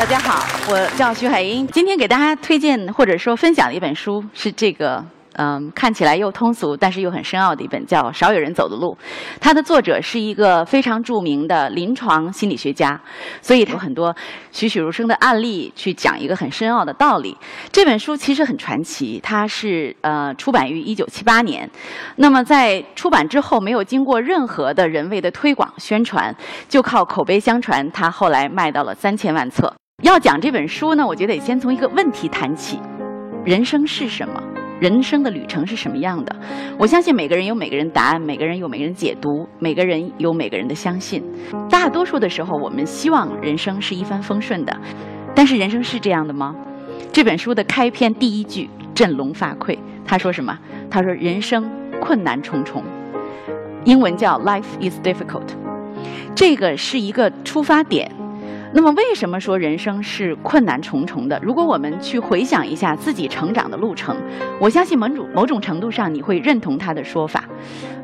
大家好，我叫徐海英，今天给大家推荐或者说分享的一本书是这个。嗯，看起来又通俗，但是又很深奥的一本叫《少有人走的路》，它的作者是一个非常著名的临床心理学家，所以有很多栩栩如生的案例去讲一个很深奥的道理。这本书其实很传奇，它是呃出版于一九七八年，那么在出版之后没有经过任何的人为的推广宣传，就靠口碑相传，它后来卖到了三千万册。要讲这本书呢，我觉得得先从一个问题谈起：人生是什么？人生的旅程是什么样的？我相信每个人有每个人答案，每个人有每个人解读，每个人有每个人的相信。大多数的时候，我们希望人生是一帆风顺的，但是人生是这样的吗？这本书的开篇第一句振聋发聩，他说什么？他说：“人生困难重重。”英文叫 “Life is difficult”，这个是一个出发点。那么，为什么说人生是困难重重的？如果我们去回想一下自己成长的路程，我相信某种某种程度上你会认同他的说法。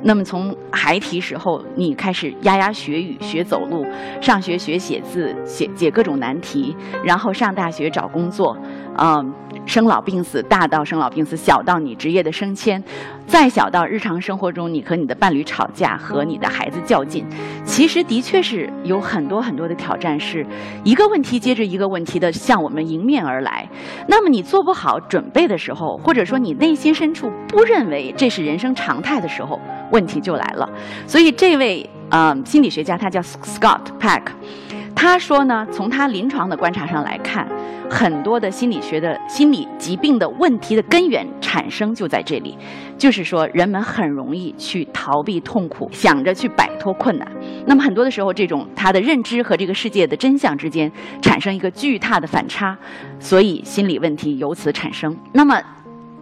那么，从孩提时候，你开始牙牙学语、学走路，上学学写字、写解各种难题，然后上大学找工作，嗯。生老病死，大到生老病死，小到你职业的升迁，再小到日常生活中你和你的伴侣吵架，和你的孩子较劲，其实的确是有很多很多的挑战，是一个问题接着一个问题的向我们迎面而来。那么你做不好准备的时候，或者说你内心深处不认为这是人生常态的时候，问题就来了。所以这位呃心理学家他叫 Scott Peck。他说呢，从他临床的观察上来看，很多的心理学的心理疾病的问题的根源产生就在这里，就是说人们很容易去逃避痛苦，想着去摆脱困难。那么很多的时候，这种他的认知和这个世界的真相之间产生一个巨大的反差，所以心理问题由此产生。那么，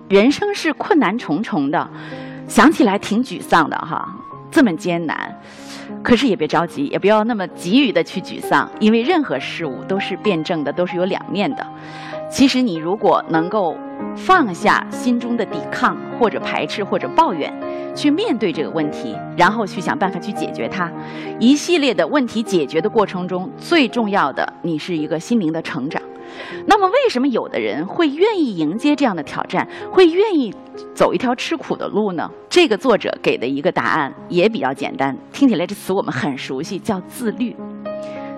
人生是困难重重的，想起来挺沮丧的哈，这么艰难。可是也别着急，也不要那么急于的去沮丧，因为任何事物都是辩证的，都是有两面的。其实你如果能够放下心中的抵抗或者排斥或者抱怨，去面对这个问题，然后去想办法去解决它，一系列的问题解决的过程中，最重要的，你是一个心灵的成长。那么，为什么有的人会愿意迎接这样的挑战，会愿意走一条吃苦的路呢？这个作者给的一个答案也比较简单，听起来这词我们很熟悉，叫自律。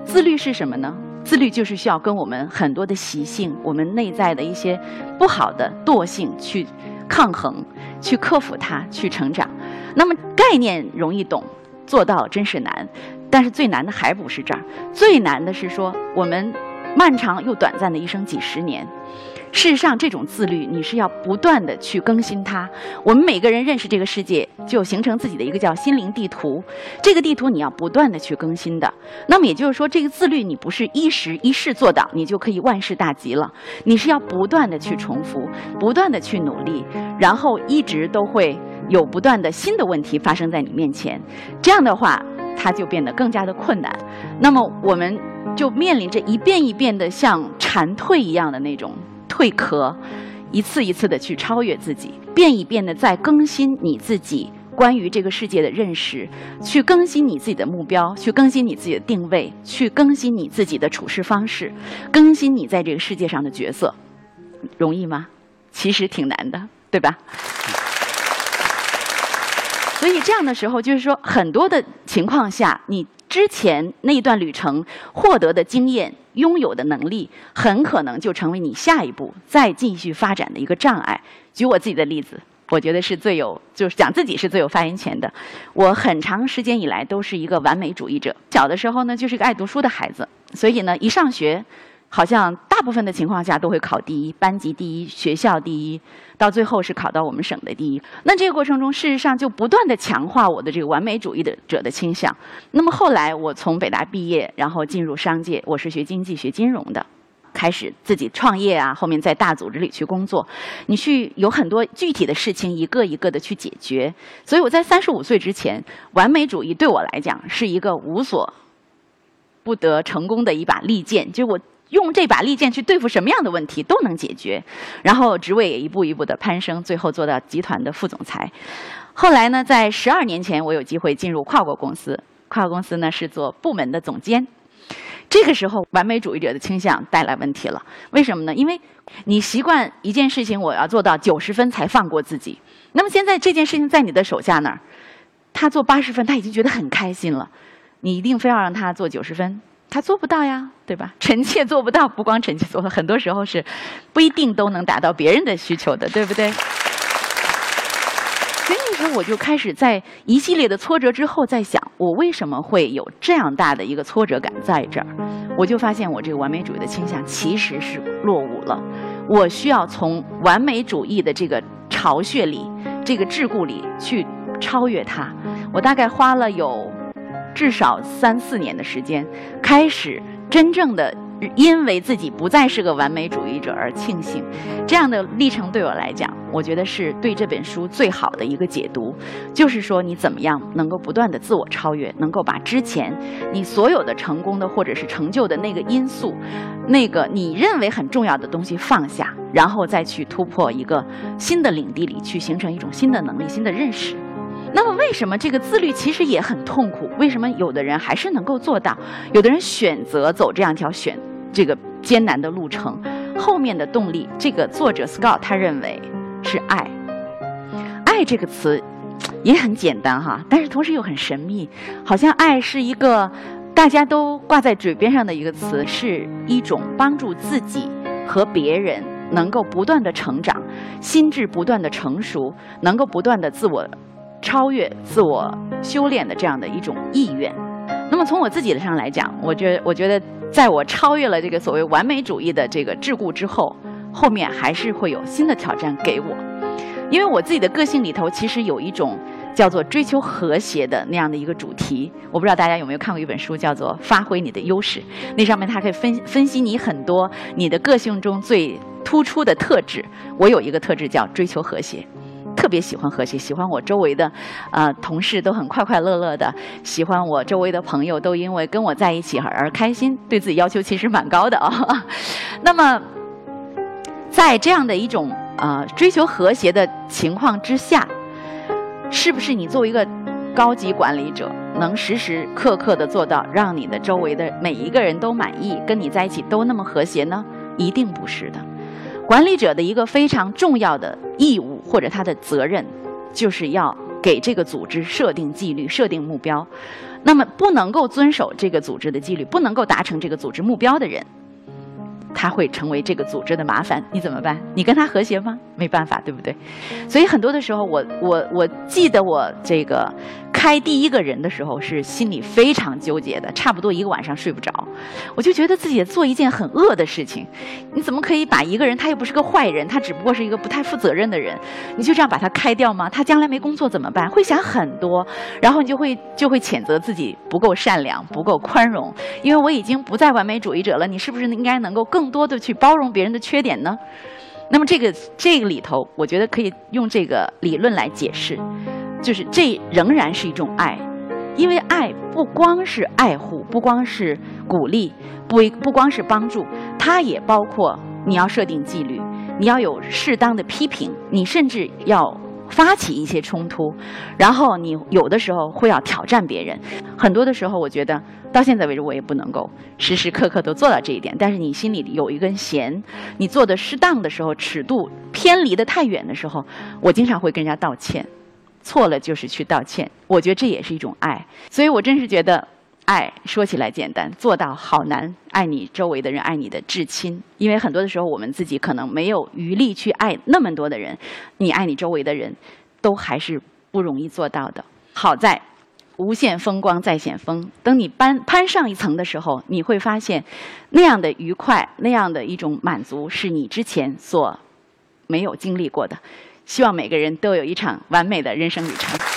自律是什么呢？自律就是需要跟我们很多的习性、我们内在的一些不好的惰性去抗衡、去克服它、去成长。那么概念容易懂，做到真是难。但是最难的还不是这儿，最难的是说我们。漫长又短暂的一生，几十年。事实上，这种自律，你是要不断的去更新它。我们每个人认识这个世界，就形成自己的一个叫心灵地图。这个地图你要不断的去更新的。那么也就是说，这个自律你不是一时一事做到，你就可以万事大吉了。你是要不断的去重复，不断的去努力，然后一直都会有不断的新的问题发生在你面前。这样的话，它就变得更加的困难。那么我们。就面临着一遍一遍的像蝉蜕一样的那种蜕壳，一次一次的去超越自己，变一变的在更新你自己关于这个世界的认识，去更新你自己的目标，去更新你自己的定位，去更新你自己的处事方式，更新你在这个世界上的角色，容易吗？其实挺难的，对吧？所以这样的时候，就是说很多的情况下，你。之前那一段旅程获得的经验、拥有的能力，很可能就成为你下一步再继续发展的一个障碍。举我自己的例子，我觉得是最有，就是讲自己是最有发言权的。我很长时间以来都是一个完美主义者，小的时候呢就是一个爱读书的孩子，所以呢一上学。好像大部分的情况下都会考第一，班级第一，学校第一，到最后是考到我们省的第一。那这个过程中，事实上就不断的强化我的这个完美主义的者的倾向。那么后来我从北大毕业，然后进入商界，我是学经济学金融的，开始自己创业啊，后面在大组织里去工作，你去有很多具体的事情一个一个的去解决。所以我在三十五岁之前，完美主义对我来讲是一个无所不得成功的一把利剑，就我。用这把利剑去对付什么样的问题都能解决，然后职位也一步一步的攀升，最后做到集团的副总裁。后来呢，在十二年前，我有机会进入跨国公司，跨国公司呢是做部门的总监。这个时候，完美主义者的倾向带来问题了。为什么呢？因为你习惯一件事情，我要做到九十分才放过自己。那么现在这件事情在你的手下那儿，他做八十分，他已经觉得很开心了。你一定非要让他做九十分，他做不到呀，对吧？臣妾做不到，不光臣妾做不到，很多时候是不一定都能达到别人的需求的，对不对？所以那时候我就开始在一系列的挫折之后，在想我为什么会有这样大的一个挫折感在这儿？我就发现我这个完美主义的倾向其实是落伍了。我需要从完美主义的这个巢穴里、这个桎梏里去超越它。我大概花了有至少三四年的时间，开始真正的。因为自己不再是个完美主义者而庆幸，这样的历程对我来讲，我觉得是对这本书最好的一个解读。就是说，你怎么样能够不断的自我超越，能够把之前你所有的成功的或者是成就的那个因素，那个你认为很重要的东西放下，然后再去突破一个新的领地里，去形成一种新的能力、新的认识。那么，为什么这个自律其实也很痛苦？为什么有的人还是能够做到？有的人选择走这样一条选这个艰难的路程，后面的动力，这个作者 Scott 他认为是爱。爱这个词也很简单哈，但是同时又很神秘，好像爱是一个大家都挂在嘴边上的一个词，是一种帮助自己和别人能够不断的成长，心智不断的成熟，能够不断的自我。超越自我修炼的这样的一种意愿。那么从我自己的上来讲，我觉我觉得，在我超越了这个所谓完美主义的这个桎梏之后，后面还是会有新的挑战给我。因为我自己的个性里头，其实有一种叫做追求和谐的那样的一个主题。我不知道大家有没有看过一本书，叫做《发挥你的优势》，那上面它可以分分析你很多你的个性中最突出的特质。我有一个特质叫追求和谐。特别喜欢和谐，喜欢我周围的，呃，同事都很快快乐乐的，喜欢我周围的朋友都因为跟我在一起而开心，对自己要求其实蛮高的啊。那么，在这样的一种呃追求和谐的情况之下，是不是你作为一个高级管理者，能时时刻刻的做到让你的周围的每一个人都满意，跟你在一起都那么和谐呢？一定不是的。管理者的一个非常重要的义务或者他的责任，就是要给这个组织设定纪律、设定目标。那么，不能够遵守这个组织的纪律、不能够达成这个组织目标的人，他会成为这个组织的麻烦。你怎么办？你跟他和谐吗？没办法，对不对？所以很多的时候，我我我记得我这个。开第一个人的时候是心里非常纠结的，差不多一个晚上睡不着。我就觉得自己做一件很恶的事情，你怎么可以把一个人，他又不是个坏人，他只不过是一个不太负责任的人，你就这样把他开掉吗？他将来没工作怎么办？会想很多，然后你就会就会谴责自己不够善良、不够宽容。因为我已经不再完美主义者了，你是不是应该能够更多的去包容别人的缺点呢？那么这个这个里头，我觉得可以用这个理论来解释。就是这仍然是一种爱，因为爱不光是爱护，不光是鼓励，不不光是帮助，它也包括你要设定纪律，你要有适当的批评，你甚至要发起一些冲突，然后你有的时候会要挑战别人。很多的时候，我觉得到现在为止，我也不能够时时刻刻都做到这一点。但是你心里有一根弦，你做的适当的时候，尺度偏离的太远的时候，我经常会跟人家道歉。错了就是去道歉，我觉得这也是一种爱，所以我真是觉得，爱说起来简单，做到好难。爱你周围的人，爱你的至亲，因为很多的时候我们自己可能没有余力去爱那么多的人，你爱你周围的人，都还是不容易做到的。好在，无限风光在险峰，等你攀攀上一层的时候，你会发现，那样的愉快，那样的一种满足，是你之前所没有经历过的。希望每个人都有一场完美的人生旅程。